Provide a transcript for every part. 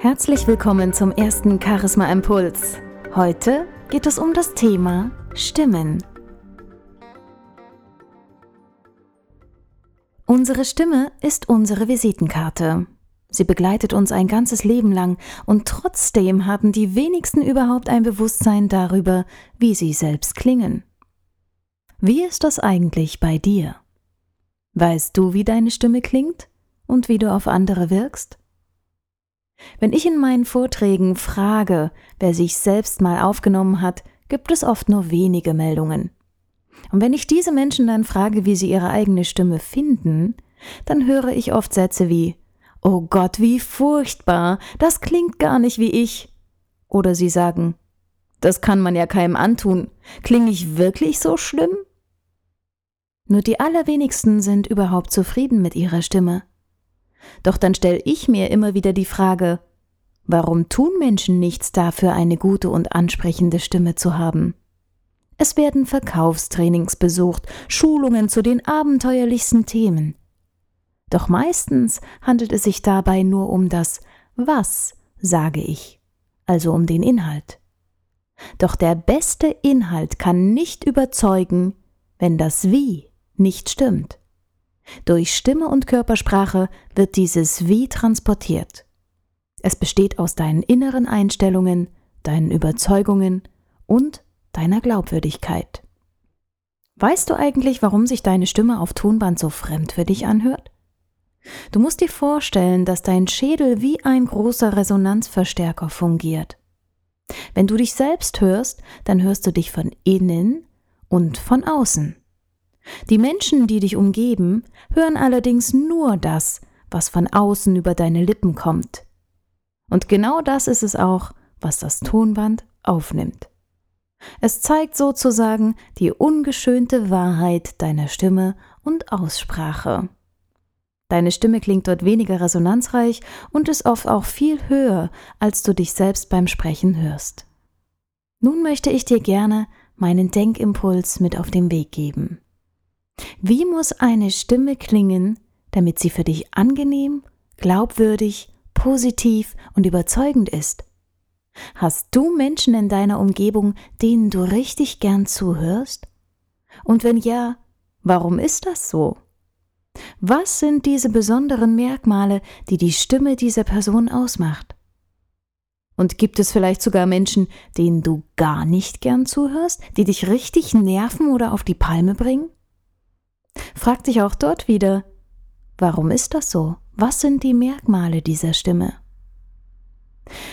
Herzlich willkommen zum ersten Charisma Impuls. Heute geht es um das Thema Stimmen. Unsere Stimme ist unsere Visitenkarte. Sie begleitet uns ein ganzes Leben lang und trotzdem haben die wenigsten überhaupt ein Bewusstsein darüber, wie sie selbst klingen. Wie ist das eigentlich bei dir? Weißt du, wie deine Stimme klingt und wie du auf andere wirkst? Wenn ich in meinen Vorträgen frage, wer sich selbst mal aufgenommen hat, gibt es oft nur wenige Meldungen. Und wenn ich diese Menschen dann frage, wie sie ihre eigene Stimme finden, dann höre ich oft Sätze wie Oh Gott, wie furchtbar, das klingt gar nicht wie ich. Oder sie sagen Das kann man ja keinem antun, klinge ich wirklich so schlimm? Nur die allerwenigsten sind überhaupt zufrieden mit ihrer Stimme. Doch dann stelle ich mir immer wieder die Frage, warum tun Menschen nichts dafür, eine gute und ansprechende Stimme zu haben? Es werden Verkaufstrainings besucht, Schulungen zu den abenteuerlichsten Themen. Doch meistens handelt es sich dabei nur um das Was sage ich, also um den Inhalt. Doch der beste Inhalt kann nicht überzeugen, wenn das Wie nicht stimmt. Durch Stimme und Körpersprache wird dieses Wie transportiert. Es besteht aus deinen inneren Einstellungen, deinen Überzeugungen und deiner Glaubwürdigkeit. Weißt du eigentlich, warum sich deine Stimme auf Tonband so fremd für dich anhört? Du musst dir vorstellen, dass dein Schädel wie ein großer Resonanzverstärker fungiert. Wenn du dich selbst hörst, dann hörst du dich von innen und von außen. Die Menschen, die dich umgeben, hören allerdings nur das, was von außen über deine Lippen kommt. Und genau das ist es auch, was das Tonband aufnimmt. Es zeigt sozusagen die ungeschönte Wahrheit deiner Stimme und Aussprache. Deine Stimme klingt dort weniger resonanzreich und ist oft auch viel höher, als du dich selbst beim Sprechen hörst. Nun möchte ich dir gerne meinen Denkimpuls mit auf den Weg geben. Wie muss eine Stimme klingen, damit sie für dich angenehm, glaubwürdig, positiv und überzeugend ist? Hast du Menschen in deiner Umgebung, denen du richtig gern zuhörst? Und wenn ja, warum ist das so? Was sind diese besonderen Merkmale, die die Stimme dieser Person ausmacht? Und gibt es vielleicht sogar Menschen, denen du gar nicht gern zuhörst, die dich richtig nerven oder auf die Palme bringen? Frag dich auch dort wieder, warum ist das so? Was sind die Merkmale dieser Stimme?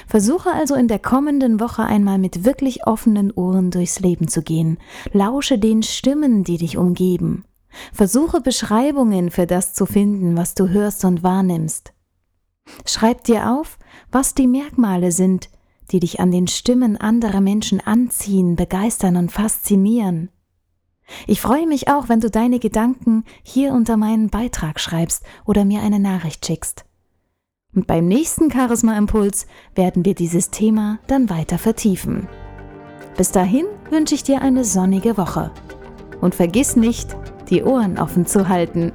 Versuche also in der kommenden Woche einmal mit wirklich offenen Ohren durchs Leben zu gehen. Lausche den Stimmen, die dich umgeben. Versuche Beschreibungen für das zu finden, was du hörst und wahrnimmst. Schreib dir auf, was die Merkmale sind, die dich an den Stimmen anderer Menschen anziehen, begeistern und faszinieren. Ich freue mich auch, wenn du deine Gedanken hier unter meinen Beitrag schreibst oder mir eine Nachricht schickst. Und beim nächsten Charisma Impuls werden wir dieses Thema dann weiter vertiefen. Bis dahin wünsche ich dir eine sonnige Woche. Und vergiss nicht, die Ohren offen zu halten